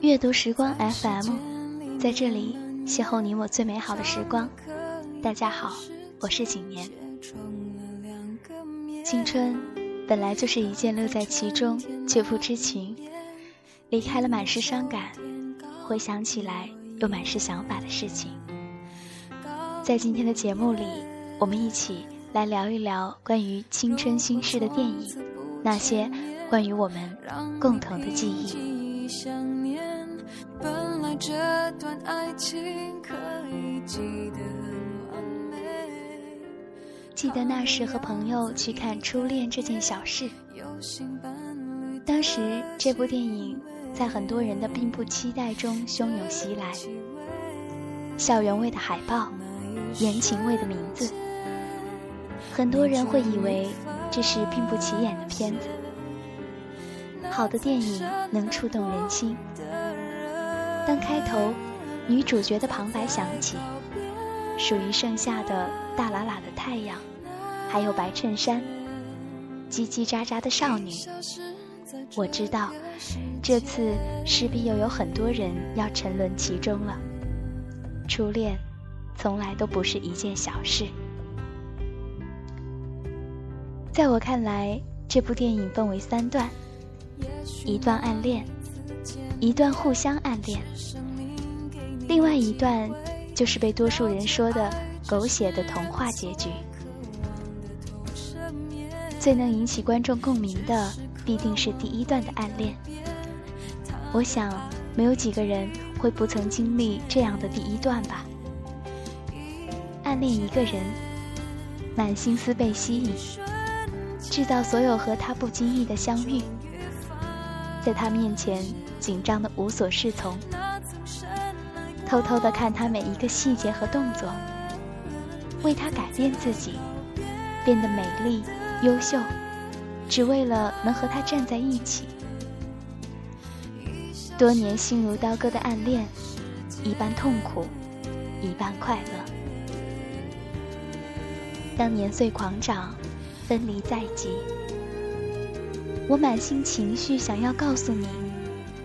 阅读时光 FM，在这里邂逅你我最美好的时光。大家好，我是景年。青春本来就是一件乐在其中却不知情，离开了满是伤感，回想起来又满是想法的事情。在今天的节目里，我们一起来聊一聊关于青春心事的电影，那些。关于我们共同的记忆。记得那时和朋友去看《初恋这件小事》，当时这部电影在很多人的并不期待中汹涌袭来。校园味的海报，言情味的名字，很多人会以为这是并不起眼的片子。好的电影能触动人心。当开头女主角的旁白响起，属于盛夏的大喇喇的太阳，还有白衬衫、叽叽喳喳的少女，我知道，这次势必又有很多人要沉沦其中了。初恋，从来都不是一件小事。在我看来，这部电影分为三段。一段暗恋，一段互相暗恋，另外一段就是被多数人说的狗血的童话结局。最能引起观众共鸣的，必定是第一段的暗恋。我想，没有几个人会不曾经历这样的第一段吧。暗恋一个人，满心思被吸引，制造所有和他不经意的相遇。在他面前紧张的无所适从，偷偷的看他每一个细节和动作，为他改变自己，变得美丽优秀，只为了能和他站在一起。多年心如刀割的暗恋，一半痛苦，一半快乐。当年岁狂长，分离在即。我满心情绪，想要告诉你，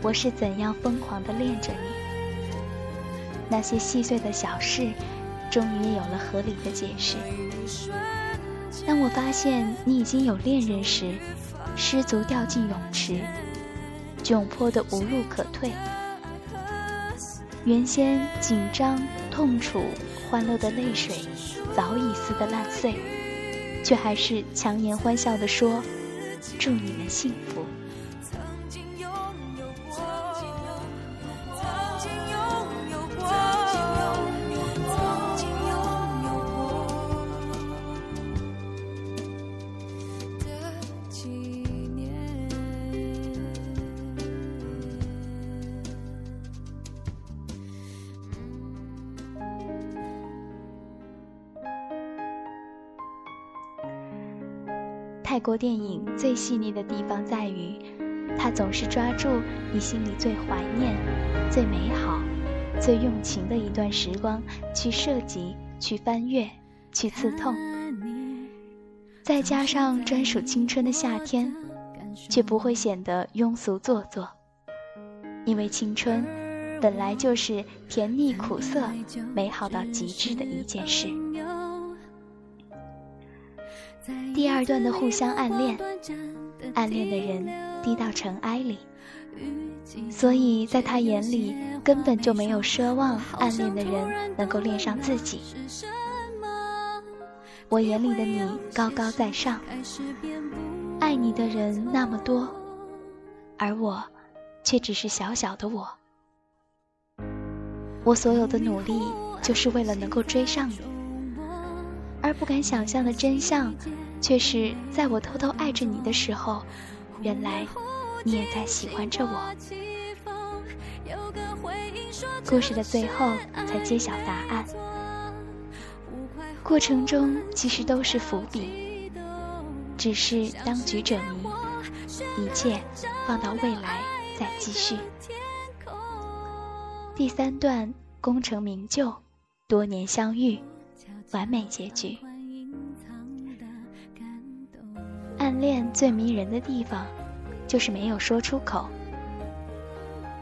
我是怎样疯狂的恋着你。那些细碎的小事，终于有了合理的解释。当我发现你已经有恋人时，失足掉进泳池，窘迫的无路可退。原先紧张、痛楚、欢乐的泪水，早已撕得烂碎，却还是强颜欢笑地说。祝你们幸福。泰国电影最细腻的地方在于，它总是抓住你心里最怀念、最美好、最用情的一段时光去涉及、去翻阅、去刺痛，再加上专属青春的夏天，却不会显得庸俗做作，因为青春本来就是甜腻苦涩、美好到极致的一件事。第二段的互相暗恋，暗恋的人低到尘埃里，所以在他眼里根本就没有奢望暗恋的人能够恋上自己。我眼里的你高高在上，爱你的人那么多，而我却只是小小的我。我所有的努力就是为了能够追上你。不敢想象的真相，却是在我偷偷爱着你的时候，原来你也在喜欢着我。故事的最后才揭晓答案，过程中其实都是伏笔，只是当局者迷，一切放到未来再继续。第三段功成名就，多年相遇。完美结局。暗恋最迷人的地方，就是没有说出口。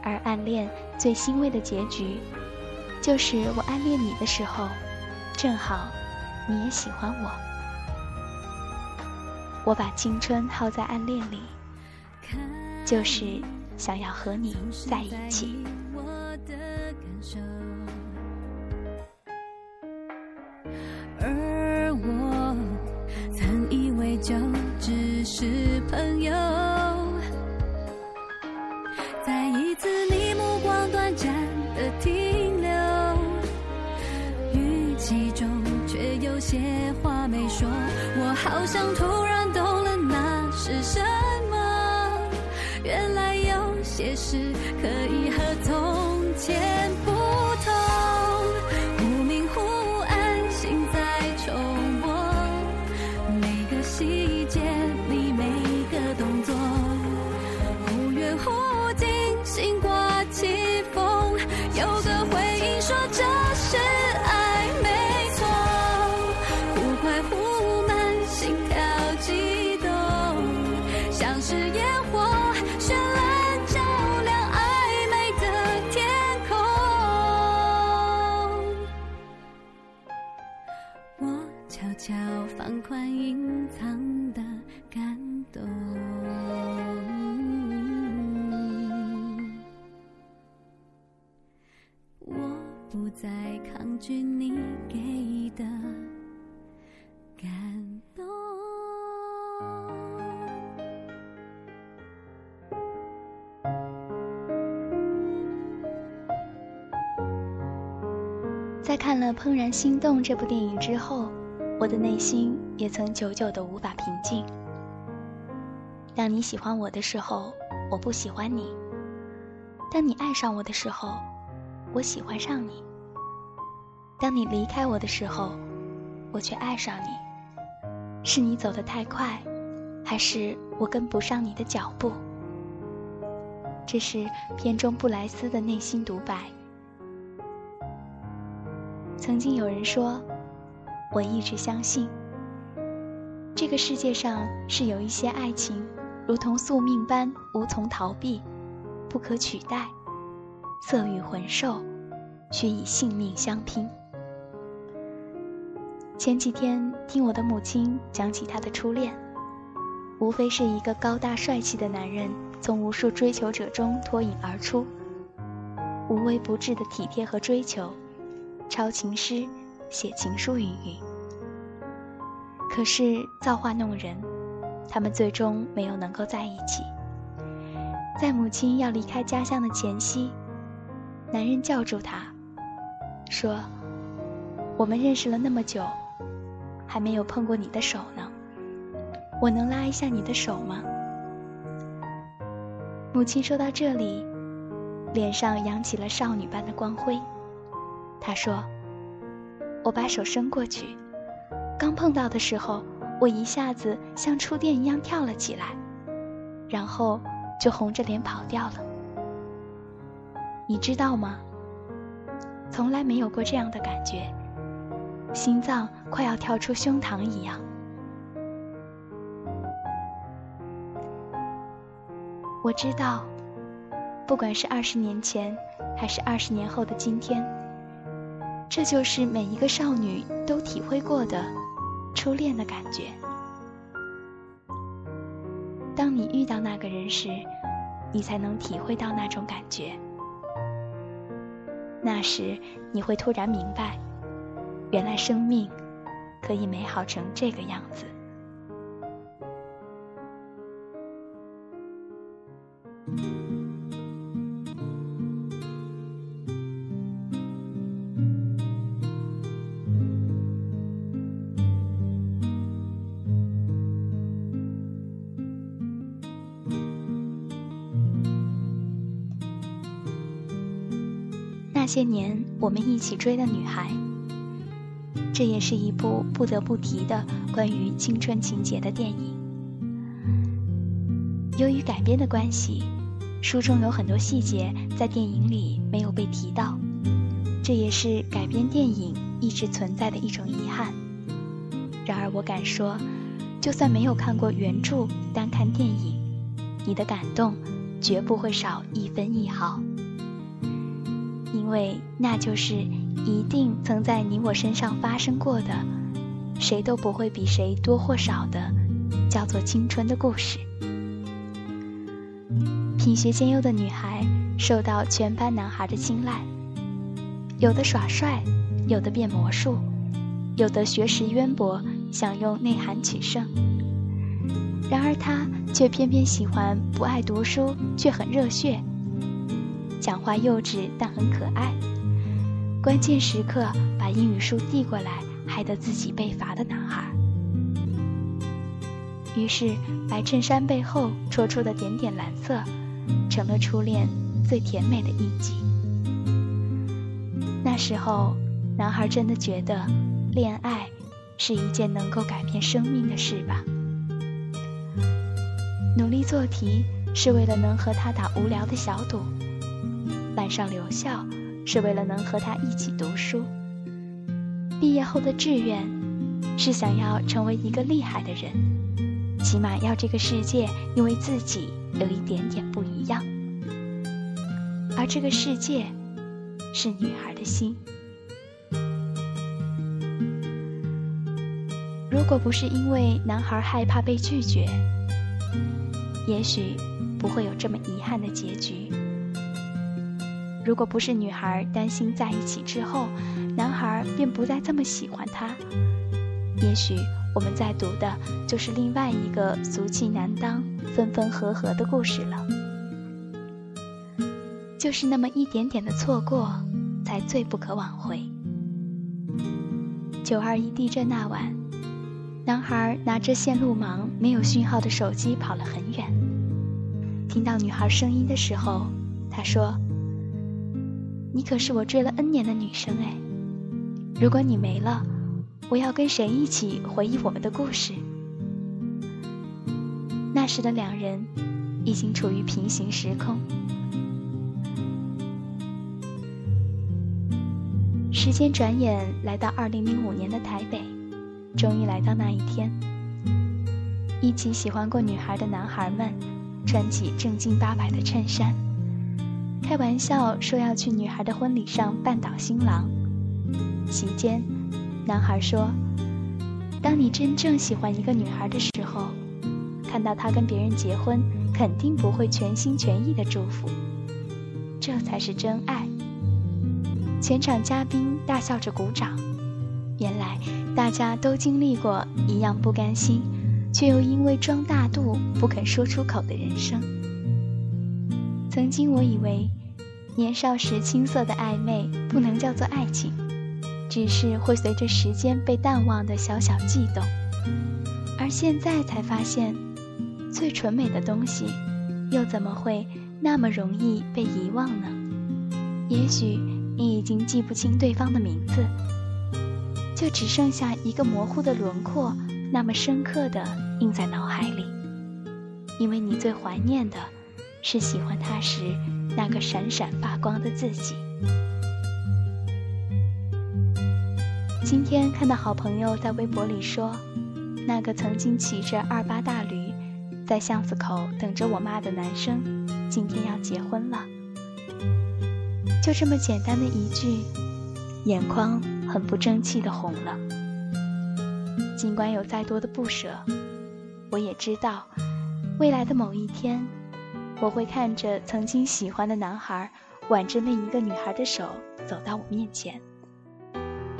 而暗恋最欣慰的结局，就是我暗恋你的时候，正好你也喜欢我。我把青春耗在暗恋里，就是想要和你在一起。有，再一次你目光短暂的停留，语气中却有些话没说，我好想吐看了《怦然心动》这部电影之后，我的内心也曾久久的无法平静。当你喜欢我的时候，我不喜欢你；当你爱上我的时候，我喜欢上你；当你离开我的时候，我却爱上你。是你走得太快，还是我跟不上你的脚步？这是片中布莱斯的内心独白。曾经有人说，我一直相信，这个世界上是有一些爱情，如同宿命般无从逃避，不可取代，色与魂兽，须以性命相拼。前几天听我的母亲讲起她的初恋，无非是一个高大帅气的男人从无数追求者中脱颖而出，无微不至的体贴和追求。抄情诗，写情书，云云。可是造化弄人，他们最终没有能够在一起。在母亲要离开家乡的前夕，男人叫住她，说：“我们认识了那么久，还没有碰过你的手呢，我能拉一下你的手吗？”母亲说到这里，脸上扬起了少女般的光辉。他说：“我把手伸过去，刚碰到的时候，我一下子像触电一样跳了起来，然后就红着脸跑掉了。你知道吗？从来没有过这样的感觉，心脏快要跳出胸膛一样。我知道，不管是二十年前，还是二十年后的今天。”这就是每一个少女都体会过的初恋的感觉。当你遇到那个人时，你才能体会到那种感觉。那时你会突然明白，原来生命可以美好成这个样子。那些年我们一起追的女孩，这也是一部不得不提的关于青春情节的电影。由于改编的关系，书中有很多细节在电影里没有被提到，这也是改编电影一直存在的一种遗憾。然而我敢说，就算没有看过原著，单看电影，你的感动绝不会少一分一毫，因为那就是一定曾在你我身上发生过的，谁都不会比谁多或少的，叫做青春的故事。品学兼优的女孩受到全班男孩的青睐，有的耍帅，有的变魔术，有的学识渊博，想用内涵取胜。然而她却偏偏喜欢不爱读书却很热血，讲话幼稚但很可爱，关键时刻把英语书递过来，害得自己被罚的男孩。于是白衬衫背后戳出的点点蓝色。成了初恋最甜美的印记。那时候，男孩真的觉得，恋爱是一件能够改变生命的事吧？努力做题是为了能和他打无聊的小赌，晚上留校是为了能和他一起读书，毕业后的志愿是想要成为一个厉害的人，起码要这个世界因为自己。有一点点不一样，而这个世界是女孩的心。如果不是因为男孩害怕被拒绝，也许不会有这么遗憾的结局。如果不是女孩担心在一起之后，男孩便不再这么喜欢她，也许。我们在读的就是另外一个俗气难当、分分合合的故事了。就是那么一点点的错过，才最不可挽回。九二一地震那晚，男孩拿着线路盲、没有讯号的手机跑了很远。听到女孩声音的时候，他说：“你可是我追了 N 年的女生哎，如果你没了。”我要跟谁一起回忆我们的故事？那时的两人已经处于平行时空。时间转眼来到二零零五年的台北，终于来到那一天。一起喜欢过女孩的男孩们，穿起正经八百的衬衫，开玩笑说要去女孩的婚礼上绊倒新郎。席间。男孩说：“当你真正喜欢一个女孩的时候，看到她跟别人结婚，肯定不会全心全意的祝福，这才是真爱。”全场嘉宾大笑着鼓掌。原来大家都经历过一样不甘心，却又因为装大度不肯说出口的人生。曾经我以为，年少时青涩的暧昧不能叫做爱情。只是会随着时间被淡忘的小小悸动，而现在才发现，最纯美的东西，又怎么会那么容易被遗忘呢？也许你已经记不清对方的名字，就只剩下一个模糊的轮廓，那么深刻的印在脑海里，因为你最怀念的，是喜欢他时那个闪闪发光的自己。今天看到好朋友在微博里说，那个曾经骑着二八大驴，在巷子口等着我妈的男生，今天要结婚了。就这么简单的一句，眼眶很不争气的红了。尽管有再多的不舍，我也知道，未来的某一天，我会看着曾经喜欢的男孩，挽着另一个女孩的手走到我面前。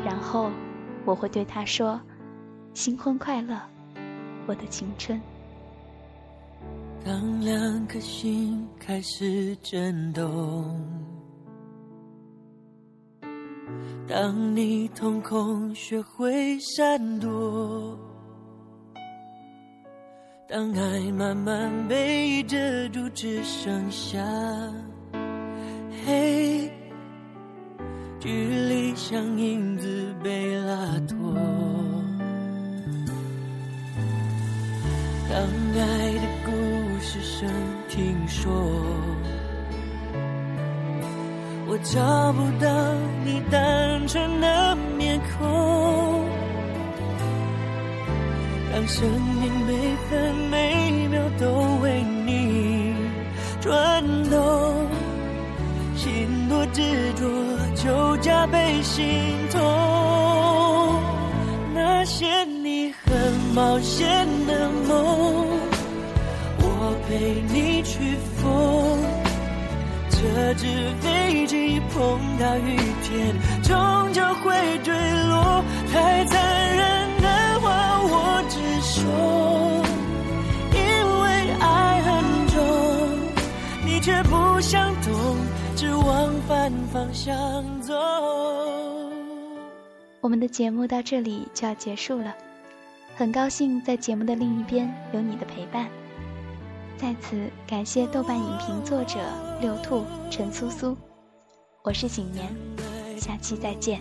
然后，我会对他说：“新婚快乐，我的青春。”当两颗心开始震动，当你瞳孔学会闪躲，当爱慢慢被遮住，只剩下黑。距离像影子被拉脱，当爱的故事声听说，我找不到你单纯的面孔。让生命每分每秒都为你转动，心多执着就加倍心痛。那些你很冒险的梦，我陪你去疯。这只飞机碰到雨天，终究会坠落，太残忍。因为爱很重，你却不想懂，只往反方向走。我们的节目到这里就要结束了，很高兴在节目的另一边有你的陪伴。在此感谢豆瓣影评作者六兔陈苏苏，我是景年，下期再见。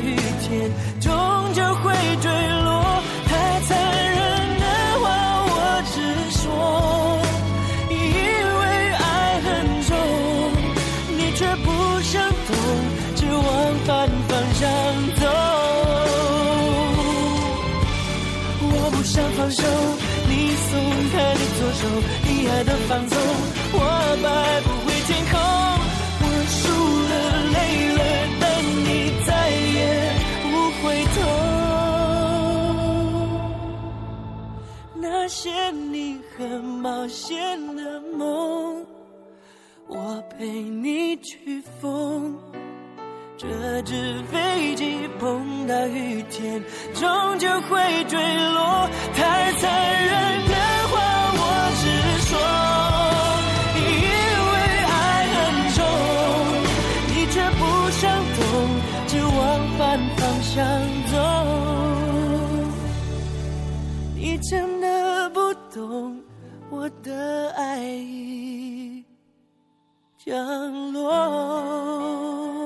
雨天，终究会坠落。太残忍的话，我直说。因为爱很重，你却不想懂，只往反方向走。我不想放手，你松开的左手，你爱的放纵，我摆不很冒险的梦，我陪你去疯。这纸飞机碰到雨天，终究会坠落。太残忍的话，我直说。因为爱很重，你却不想懂，只往反方向走。你真的不懂我的爱已降落。